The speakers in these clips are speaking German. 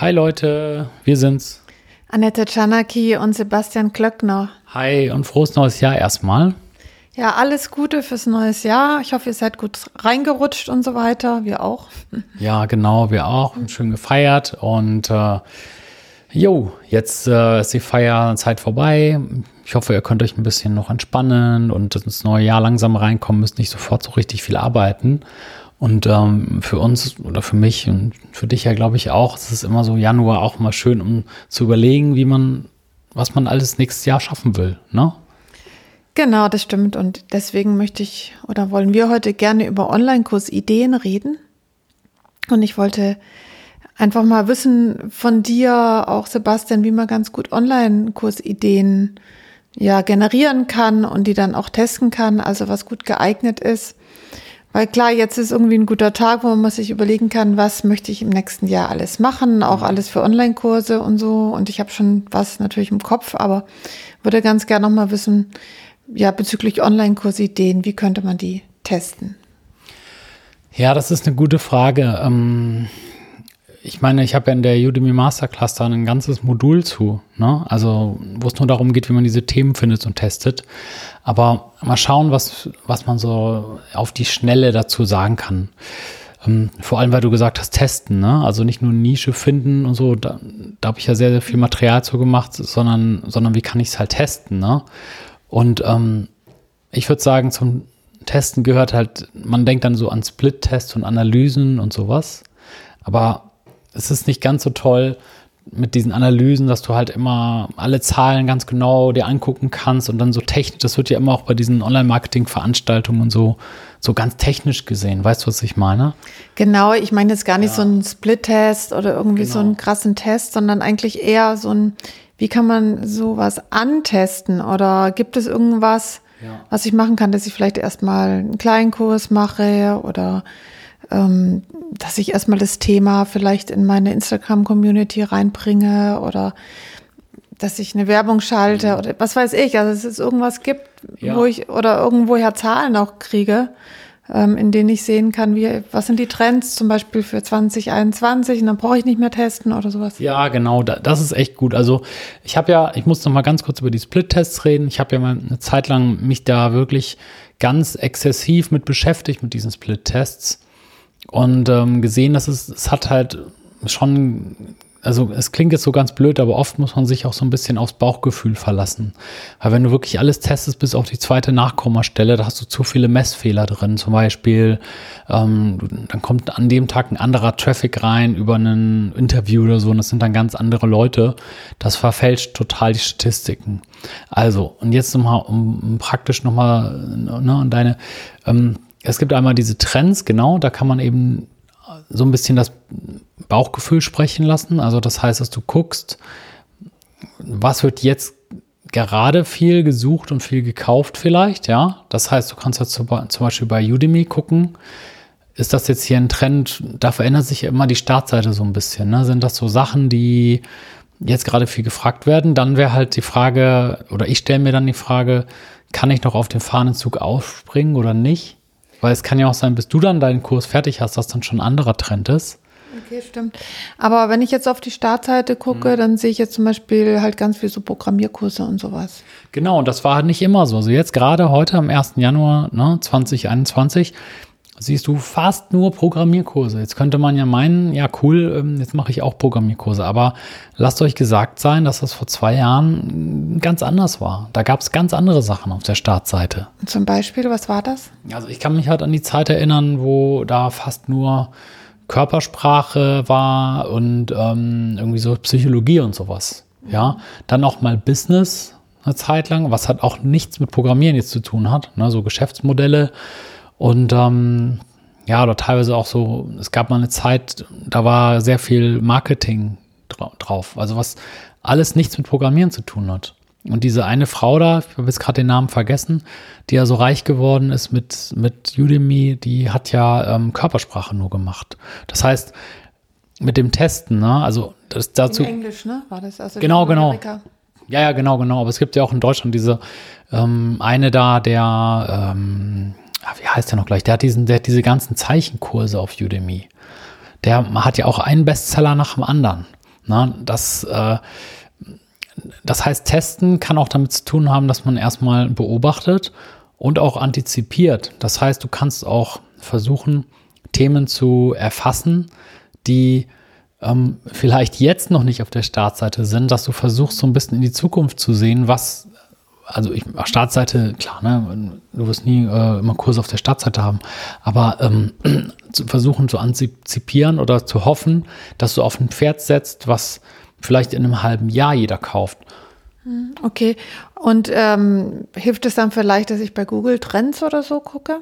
Hi Leute, wir sind's. Annette Czanaki und Sebastian Klöckner. Hi und frohes neues Jahr erstmal. Ja, alles Gute fürs neues Jahr. Ich hoffe, ihr seid gut reingerutscht und so weiter. Wir auch. Ja, genau, wir auch. Schön gefeiert und äh, jo, jetzt äh, ist die Feierzeit vorbei. Ich hoffe, ihr könnt euch ein bisschen noch entspannen und ins neue Jahr langsam reinkommen, müsst nicht sofort so richtig viel arbeiten. Und ähm, für uns oder für mich und für dich ja, glaube ich, auch, es ist immer so Januar auch mal schön, um zu überlegen, wie man, was man alles nächstes Jahr schaffen will, ne? Genau, das stimmt. Und deswegen möchte ich oder wollen wir heute gerne über Online-Kurs-Ideen reden. Und ich wollte einfach mal wissen von dir, auch Sebastian, wie man ganz gut Online-Kurs-Ideen ja generieren kann und die dann auch testen kann, also was gut geeignet ist. Weil klar, jetzt ist irgendwie ein guter Tag, wo man sich überlegen kann, was möchte ich im nächsten Jahr alles machen, auch alles für Online-Kurse und so. Und ich habe schon was natürlich im Kopf, aber würde ganz gerne noch mal wissen, ja, bezüglich Online-Kursideen, wie könnte man die testen? Ja, das ist eine gute Frage. Ähm ich meine, ich habe ja in der Udemy Masterclass da ein ganzes Modul zu, ne? Also, wo es nur darum geht, wie man diese Themen findet und testet. Aber mal schauen, was, was man so auf die Schnelle dazu sagen kann. Ähm, vor allem, weil du gesagt hast, testen, ne? Also nicht nur Nische finden und so, da, da habe ich ja sehr, sehr viel Material zu gemacht, sondern, sondern wie kann ich es halt testen, ne? Und ähm, ich würde sagen, zum Testen gehört halt, man denkt dann so an Split-Tests und Analysen und sowas. Aber es ist nicht ganz so toll mit diesen Analysen, dass du halt immer alle Zahlen ganz genau dir angucken kannst und dann so technisch, das wird ja immer auch bei diesen Online-Marketing-Veranstaltungen und so, so ganz technisch gesehen. Weißt du, was ich meine? Genau, ich meine jetzt gar nicht ja. so einen Split-Test oder irgendwie genau. so einen krassen Test, sondern eigentlich eher so ein, wie kann man sowas antesten oder gibt es irgendwas, ja. was ich machen kann, dass ich vielleicht erstmal einen kleinen Kurs mache oder ähm, dass ich erstmal das Thema vielleicht in meine Instagram-Community reinbringe oder dass ich eine Werbung schalte mhm. oder was weiß ich, also dass es irgendwas gibt, ja. wo ich oder irgendwoher Zahlen auch kriege, ähm, in denen ich sehen kann, wie, was sind die Trends zum Beispiel für 2021 und dann brauche ich nicht mehr testen oder sowas. Ja, genau, das ist echt gut. Also ich habe ja, ich muss noch mal ganz kurz über die Split-Tests reden. Ich habe ja mal eine Zeit lang mich da wirklich ganz exzessiv mit beschäftigt, mit diesen Split-Tests und ähm, gesehen, dass es, es hat halt schon, also es klingt jetzt so ganz blöd, aber oft muss man sich auch so ein bisschen aufs Bauchgefühl verlassen. Weil wenn du wirklich alles testest bis auf die zweite Nachkommastelle, da hast du zu viele Messfehler drin. Zum Beispiel, ähm, dann kommt an dem Tag ein anderer Traffic rein über ein Interview oder so und das sind dann ganz andere Leute. Das verfälscht total die Statistiken. Also, und jetzt nochmal, um praktisch nochmal ne, an deine ähm, es gibt einmal diese Trends, genau, da kann man eben so ein bisschen das Bauchgefühl sprechen lassen. Also das heißt, dass du guckst, was wird jetzt gerade viel gesucht und viel gekauft vielleicht, ja. Das heißt, du kannst jetzt zum Beispiel bei Udemy gucken, ist das jetzt hier ein Trend, da verändert sich immer die Startseite so ein bisschen. Ne? Sind das so Sachen, die jetzt gerade viel gefragt werden? Dann wäre halt die Frage, oder ich stelle mir dann die Frage, kann ich noch auf den Fahnenzug aufspringen oder nicht? Weil es kann ja auch sein, bis du dann deinen Kurs fertig hast, dass dann schon ein anderer Trend ist. Okay, stimmt. Aber wenn ich jetzt auf die Startseite gucke, mhm. dann sehe ich jetzt zum Beispiel halt ganz viel so Programmierkurse und sowas. Genau, und das war halt nicht immer so. Also jetzt gerade heute am 1. Januar ne, 2021 siehst du fast nur Programmierkurse. Jetzt könnte man ja meinen, ja cool, ähm, jetzt mache ich auch Programmierkurse. Aber lasst euch gesagt sein, dass das vor zwei Jahren ganz anders war. Da gab es ganz andere Sachen auf der Startseite. Zum Beispiel, was war das? Also ich kann mich halt an die Zeit erinnern, wo da fast nur Körpersprache war und ähm, irgendwie so Psychologie und sowas. Ja, dann auch mal Business eine Zeit lang, was halt auch nichts mit Programmieren jetzt zu tun hat, ne, so Geschäftsmodelle und ähm, ja, oder teilweise auch so, es gab mal eine Zeit, da war sehr viel Marketing drauf. Also was alles nichts mit Programmieren zu tun hat. Und diese eine Frau da, ich habe jetzt gerade den Namen vergessen, die ja so reich geworden ist mit, mit Udemy, die hat ja ähm, Körpersprache nur gemacht. Das heißt, mit dem Testen, ne, also das dazu. In Englisch, ne? War das also genau, genau. Ja, ja, genau, genau. Aber es gibt ja auch in Deutschland diese ähm, eine da, der ähm, Ah, wie heißt der noch gleich? Der hat diesen, der hat diese ganzen Zeichenkurse auf Udemy. Der hat ja auch einen Bestseller nach dem anderen. Na, das, äh, das heißt, testen kann auch damit zu tun haben, dass man erstmal beobachtet und auch antizipiert. Das heißt, du kannst auch versuchen, Themen zu erfassen, die ähm, vielleicht jetzt noch nicht auf der Startseite sind, dass du versuchst, so ein bisschen in die Zukunft zu sehen, was, also ich, Startseite, klar, ne, du wirst nie äh, immer Kurse auf der Startseite haben, aber ähm, zu versuchen zu antizipieren oder zu hoffen, dass du auf ein Pferd setzt, was vielleicht in einem halben Jahr jeder kauft. Hm, okay, und ähm, hilft es dann vielleicht, dass ich bei Google Trends oder so gucke?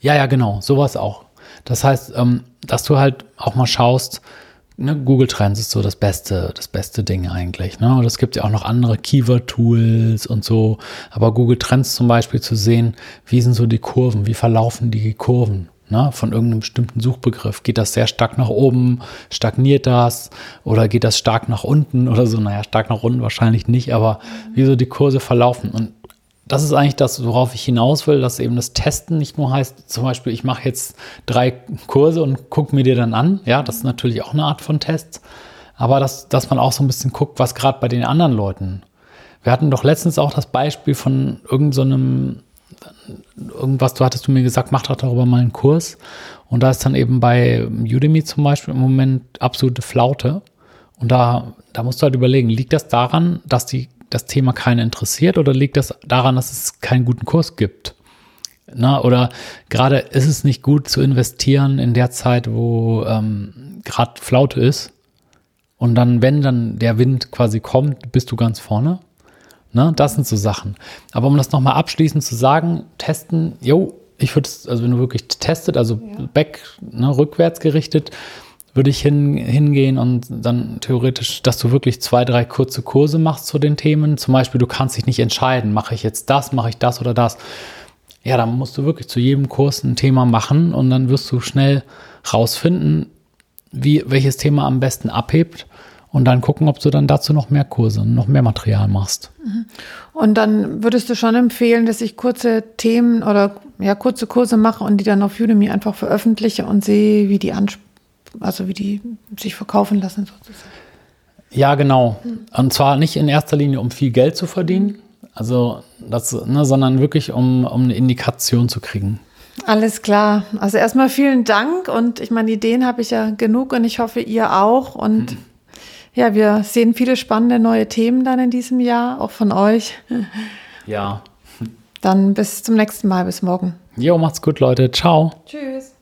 Ja, ja, genau, sowas auch. Das heißt, ähm, dass du halt auch mal schaust, ne, Google Trends ist so das beste, das beste Ding eigentlich. Ne? Und es gibt ja auch noch andere Keyword-Tools und so. Aber Google Trends zum Beispiel zu sehen, wie sind so die Kurven, wie verlaufen die Kurven? Ne, von irgendeinem bestimmten Suchbegriff. Geht das sehr stark nach oben? Stagniert das? Oder geht das stark nach unten oder so? Naja, stark nach unten wahrscheinlich nicht, aber wie so die Kurse verlaufen. Und das ist eigentlich das, worauf ich hinaus will, dass eben das Testen nicht nur heißt, zum Beispiel, ich mache jetzt drei Kurse und gucke mir die dann an. Ja, das ist natürlich auch eine Art von Test. Aber dass, dass man auch so ein bisschen guckt, was gerade bei den anderen Leuten. Wir hatten doch letztens auch das Beispiel von irgendeinem, so irgendwas, du hattest du mir gesagt, mach doch darüber mal einen Kurs. Und da ist dann eben bei Udemy zum Beispiel im Moment absolute Flaute. Und da, da musst du halt überlegen, liegt das daran, dass die das Thema keinen interessiert oder liegt das daran, dass es keinen guten Kurs gibt? Na, oder gerade ist es nicht gut zu investieren in der Zeit, wo ähm, gerade Flaute ist und dann, wenn dann der Wind quasi kommt, bist du ganz vorne? Na, das sind so Sachen. Aber um das nochmal abschließend zu sagen, testen, jo, ich würde es, also wenn du wirklich testet, also ja. back, ne, rückwärts gerichtet, würde ich hin, hingehen und dann theoretisch, dass du wirklich zwei, drei kurze Kurse machst zu den Themen. Zum Beispiel, du kannst dich nicht entscheiden, mache ich jetzt das, mache ich das oder das. Ja, dann musst du wirklich zu jedem Kurs ein Thema machen und dann wirst du schnell rausfinden, wie, welches Thema am besten abhebt und dann gucken, ob du dann dazu noch mehr Kurse, noch mehr Material machst. Mhm. Und dann würdest du schon empfehlen, dass ich kurze Themen oder ja, kurze Kurse mache und die dann auf Udemy einfach veröffentliche und sehe, wie die ansprechen also wie die sich verkaufen lassen sozusagen. Ja, genau. Und zwar nicht in erster Linie, um viel Geld zu verdienen, also das, ne, sondern wirklich, um, um eine Indikation zu kriegen. Alles klar. Also erstmal vielen Dank und ich meine, Ideen habe ich ja genug und ich hoffe, ihr auch. Und hm. ja, wir sehen viele spannende neue Themen dann in diesem Jahr, auch von euch. Ja. Dann bis zum nächsten Mal, bis morgen. Jo, macht's gut, Leute. Ciao. Tschüss.